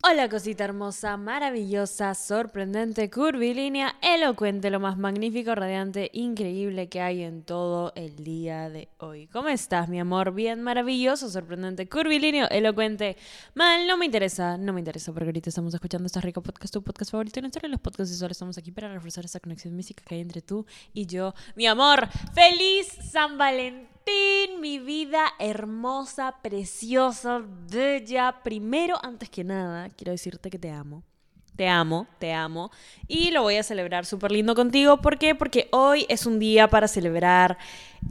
Hola cosita hermosa, maravillosa, sorprendente, curvilínea, elocuente, lo más magnífico, radiante, increíble que hay en todo el día de hoy. ¿Cómo estás, mi amor? Bien, maravilloso, sorprendente, curvilíneo, elocuente. Mal, no me interesa, no me interesa porque ahorita estamos escuchando este rico podcast, tu podcast favorito en historia los podcasts y solo estamos aquí para reforzar esa conexión mística que hay entre tú y yo. Mi amor, feliz San Valentín mi vida hermosa, preciosa, bella. Primero, antes que nada, quiero decirte que te amo. Te amo, te amo. Y lo voy a celebrar súper lindo contigo. ¿Por qué? Porque hoy es un día para celebrar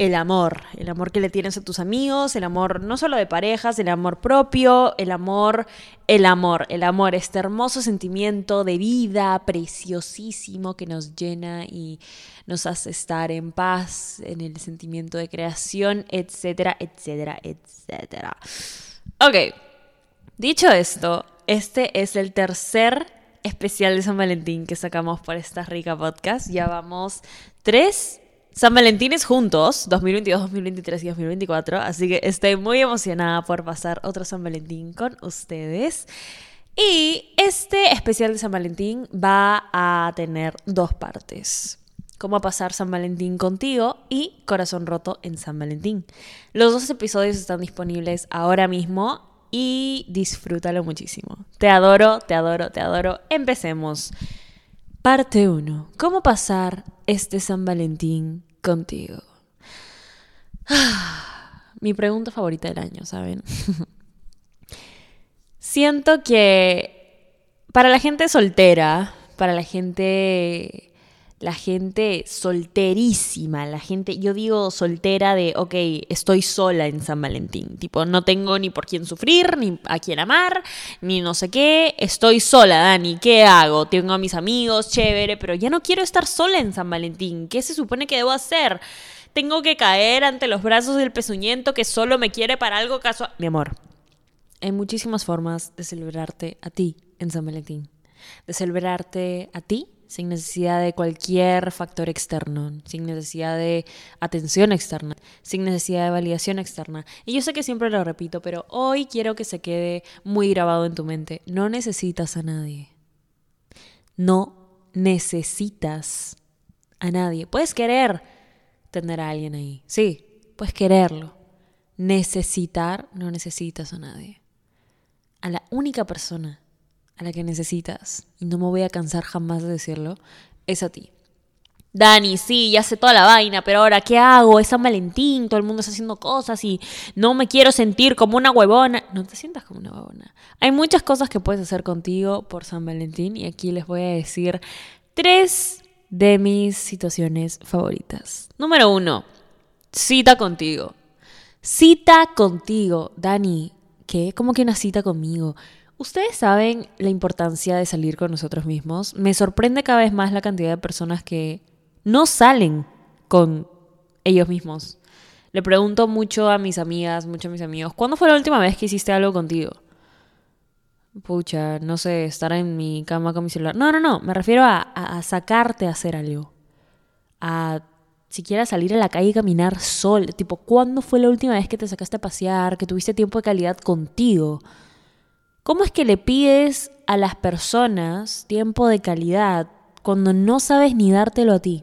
el amor. El amor que le tienes a tus amigos, el amor no solo de parejas, el amor propio, el amor, el amor, el amor, este hermoso sentimiento de vida preciosísimo que nos llena y nos hace estar en paz, en el sentimiento de creación, etcétera, etcétera, etcétera. Ok, dicho esto, este es el tercer especial de San Valentín que sacamos por esta rica podcast. Ya vamos tres San Valentines juntos, 2022, 2023 y 2024. Así que estoy muy emocionada por pasar otro San Valentín con ustedes. Y este especial de San Valentín va a tener dos partes. Cómo pasar San Valentín contigo y Corazón Roto en San Valentín. Los dos episodios están disponibles ahora mismo y disfrútalo muchísimo. Te adoro, te adoro, te adoro. Empecemos. Parte 1. ¿Cómo pasar este San Valentín contigo? Mi pregunta favorita del año, ¿saben? Siento que para la gente soltera, para la gente la gente solterísima, la gente, yo digo soltera de, ok, estoy sola en San Valentín, tipo, no tengo ni por quién sufrir, ni a quién amar, ni no sé qué, estoy sola, Dani, ¿qué hago? Tengo a mis amigos, chévere, pero ya no quiero estar sola en San Valentín, ¿qué se supone que debo hacer? Tengo que caer ante los brazos del pezuñento que solo me quiere para algo casual. Mi amor, hay muchísimas formas de celebrarte a ti en San Valentín, de celebrarte a ti sin necesidad de cualquier factor externo, sin necesidad de atención externa, sin necesidad de validación externa. Y yo sé que siempre lo repito, pero hoy quiero que se quede muy grabado en tu mente. No necesitas a nadie. No necesitas a nadie. Puedes querer tener a alguien ahí. Sí, puedes quererlo. Necesitar, no necesitas a nadie. A la única persona a la que necesitas, y no me voy a cansar jamás de decirlo, es a ti. Dani, sí, ya sé toda la vaina, pero ahora, ¿qué hago? Es San Valentín, todo el mundo está haciendo cosas y no me quiero sentir como una huevona. No te sientas como una huevona. Hay muchas cosas que puedes hacer contigo por San Valentín y aquí les voy a decir tres de mis situaciones favoritas. Número uno, cita contigo. Cita contigo, Dani. ¿Qué? ¿Cómo que una cita conmigo? Ustedes saben la importancia de salir con nosotros mismos. Me sorprende cada vez más la cantidad de personas que no salen con ellos mismos. Le pregunto mucho a mis amigas, mucho a mis amigos, ¿cuándo fue la última vez que hiciste algo contigo? Pucha, no sé, estar en mi cama con mi celular. No, no, no, me refiero a, sacarte a hacer algo. A siquiera salir a la calle y caminar sol. Tipo, ¿cuándo fue la última vez que te sacaste a pasear, que tuviste tiempo de calidad contigo? ¿Cómo es que le pides a las personas tiempo de calidad cuando no sabes ni dártelo a ti?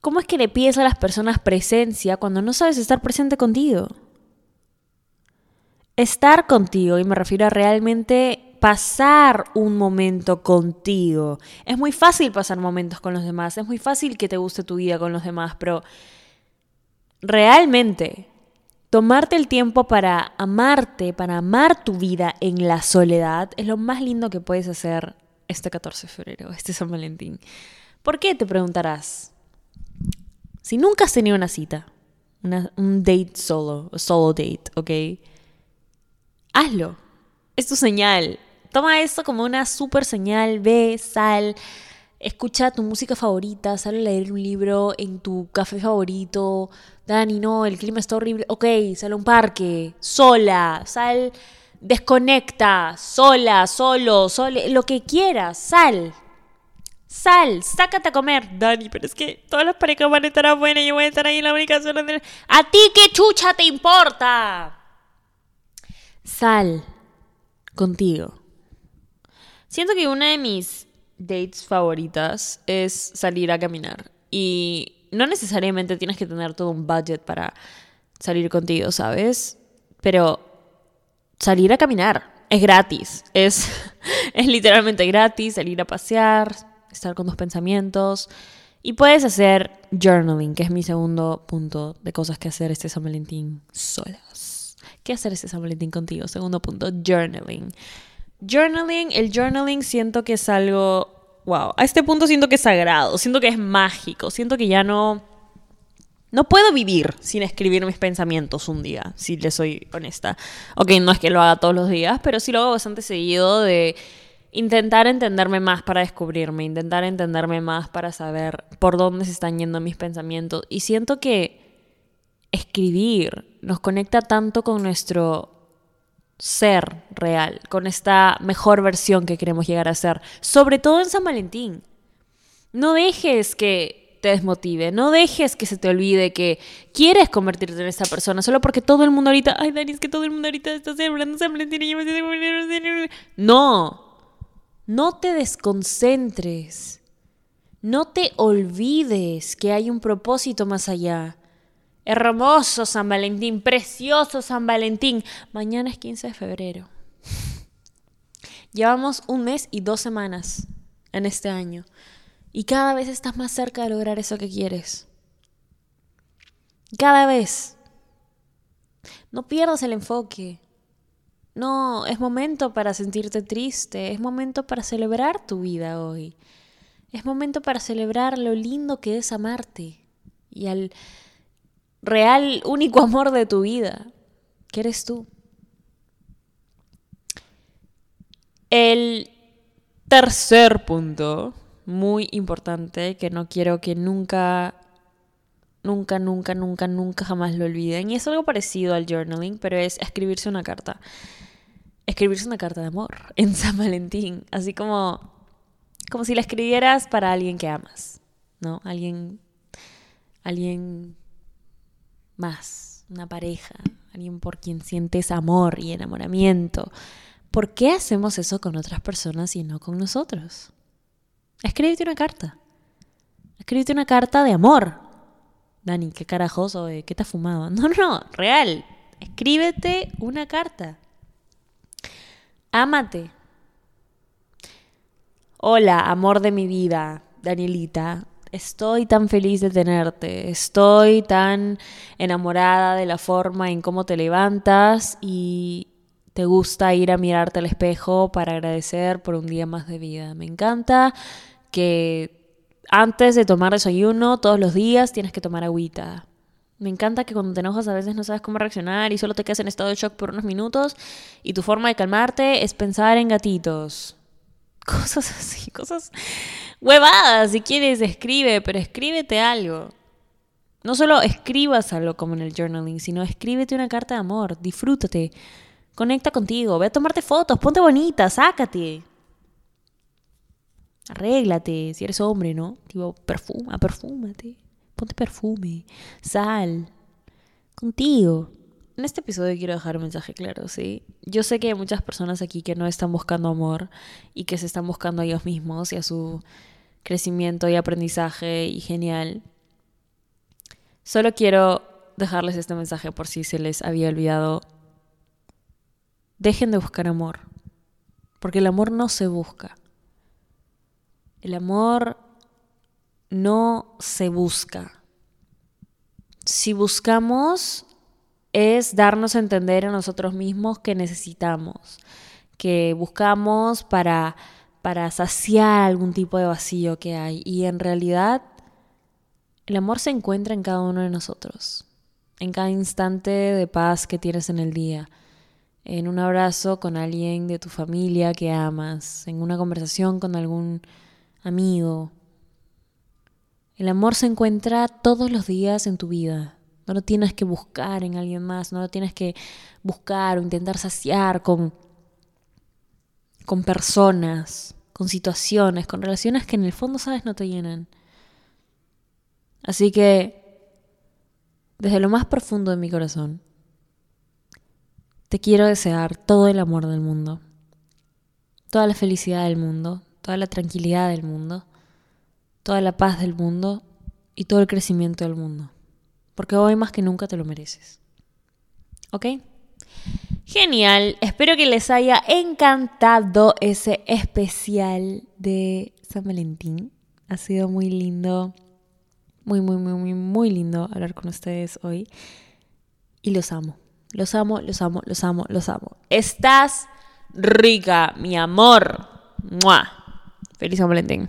¿Cómo es que le pides a las personas presencia cuando no sabes estar presente contigo? estar contigo, y me refiero a realmente pasar un momento contigo. Es muy fácil pasar momentos con los demás, es muy fácil que te guste tu vida con los demás, pero realmente tomarte el tiempo para amarte, para amar tu vida en la soledad, es lo más lindo que puedes hacer este 14 de febrero, este San Valentín. ¿Por qué? Te preguntarás. Si nunca has tenido una cita, un date solo, solo date, ¿ok? Hazlo. Es tu señal. Toma esto como una super señal. Ve, sal, escucha tu música favorita, sal a leer un libro en tu café favorito. Dani, no, el clima está horrible. Ok, sal a un parque, sola, sal, desconecta, sola, solo, sole, lo que quieras, sal. Sal, sácate a comer. Dani, pero es que todas las parejas van a estar buenas y yo voy a estar ahí en la única zona de... ¿A ti qué chucha te importa? Sal contigo. Siento que una de mis dates favoritas es salir a caminar. Y no necesariamente tienes que tener todo un budget para salir contigo, ¿sabes? Pero salir a caminar es gratis. Es, es literalmente gratis salir a pasear, estar con tus pensamientos. Y puedes hacer journaling, que es mi segundo punto de cosas que hacer este San Valentín solas. ¿Qué hacer este San Valentín contigo? Segundo punto, journaling. Journaling, el journaling siento que es algo, wow, a este punto siento que es sagrado, siento que es mágico, siento que ya no, no puedo vivir sin escribir mis pensamientos un día, si le soy honesta. Ok, no es que lo haga todos los días, pero sí lo hago bastante seguido de intentar entenderme más para descubrirme, intentar entenderme más para saber por dónde se están yendo mis pensamientos. Y siento que escribir nos conecta tanto con nuestro ser real, con esta mejor versión que queremos llegar a ser, sobre todo en San Valentín. No dejes que te desmotive, no dejes que se te olvide que quieres convertirte en esa persona solo porque todo el mundo ahorita, ay Dani, es que todo el mundo ahorita está celebrando San Valentín y yo me No, no te desconcentres, no te olvides que hay un propósito más allá Hermoso San Valentín, precioso San Valentín. Mañana es 15 de febrero. Llevamos un mes y dos semanas en este año. Y cada vez estás más cerca de lograr eso que quieres. Cada vez. No pierdas el enfoque. No, es momento para sentirte triste. Es momento para celebrar tu vida hoy. Es momento para celebrar lo lindo que es amarte. Y al real, único amor de tu vida, que eres tú. El tercer punto, muy importante, que no quiero que nunca, nunca, nunca, nunca, nunca jamás lo olviden, y es algo parecido al journaling, pero es escribirse una carta. Escribirse una carta de amor en San Valentín, así como, como si la escribieras para alguien que amas, ¿no? Alguien, alguien más, una pareja, alguien por quien sientes amor y enamoramiento. ¿Por qué hacemos eso con otras personas y no con nosotros? Escríbete una carta. Escríbete una carta de amor. Dani, qué carajoso, ¿qué te has fumado? No, no, real. Escríbete una carta. Ámate. Hola, amor de mi vida, Danielita estoy tan feliz de tenerte, estoy tan enamorada de la forma en cómo te levantas y te gusta ir a mirarte al espejo para agradecer por un día más de vida. Me encanta que antes de tomar desayuno todos los días tienes que tomar agüita. Me encanta que cuando te enojas a veces no sabes cómo reaccionar y solo te quedas en estado de shock por unos minutos y tu forma de calmarte es pensar en gatitos. Cosas así, cosas huevadas. Si quieres, escribe, pero escríbete algo. No solo escribas algo como en el journaling, sino escríbete una carta de amor, disfrútate, conecta contigo, ve a tomarte fotos, ponte bonita, sácate. Arréglate, si eres hombre, ¿no? Tipo, perfuma, perfúmate, ponte perfume, sal, contigo. En este episodio quiero dejar un mensaje claro, ¿sí? Yo sé que hay muchas personas aquí que no están buscando amor y que se están buscando a ellos mismos y a su crecimiento y aprendizaje y genial. Solo quiero dejarles este mensaje por si se les había olvidado dejen de buscar amor. Porque el amor no se busca. El amor no se busca. Si buscamos es darnos a entender a nosotros mismos que necesitamos, que buscamos para, para saciar algún tipo de vacío que hay. Y en realidad el amor se encuentra en cada uno de nosotros, en cada instante de paz que tienes en el día, en un abrazo con alguien de tu familia que amas, en una conversación con algún amigo. El amor se encuentra todos los días en tu vida. No lo tienes que buscar en alguien más, no lo tienes que buscar o intentar saciar con, con personas, con situaciones, con relaciones que en el fondo, sabes, no te llenan. Así que, desde lo más profundo de mi corazón, te quiero desear todo el amor del mundo, toda la felicidad del mundo, toda la tranquilidad del mundo, toda la paz del mundo y todo el crecimiento del mundo. Porque hoy más que nunca te lo mereces. ¿Ok? Genial. Espero que les haya encantado ese especial de San Valentín. Ha sido muy lindo muy, muy, muy, muy, muy lindo hablar con ustedes hoy. Y los amo. Los amo, los amo, los amo, los amo. Estás rica, mi amor. ¡Mua! Feliz San Valentín.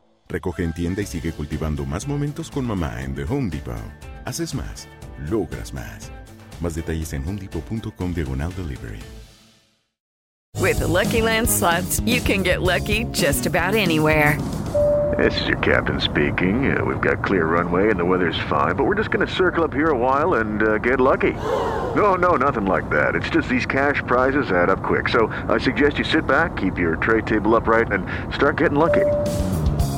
Recoge en tienda y sigue cultivando más momentos con mamá en The Home Depot. Haces más, logras más. Más detalles en homedepot.com diagonal delivery. With the Lucky Land slots, you can get lucky just about anywhere. This is your captain speaking. Uh, we've got clear runway and the weather's fine, but we're just going to circle up here a while and uh, get lucky. No, no, nothing like that. It's just these cash prizes add up quick. So I suggest you sit back, keep your tray table upright, and start getting lucky.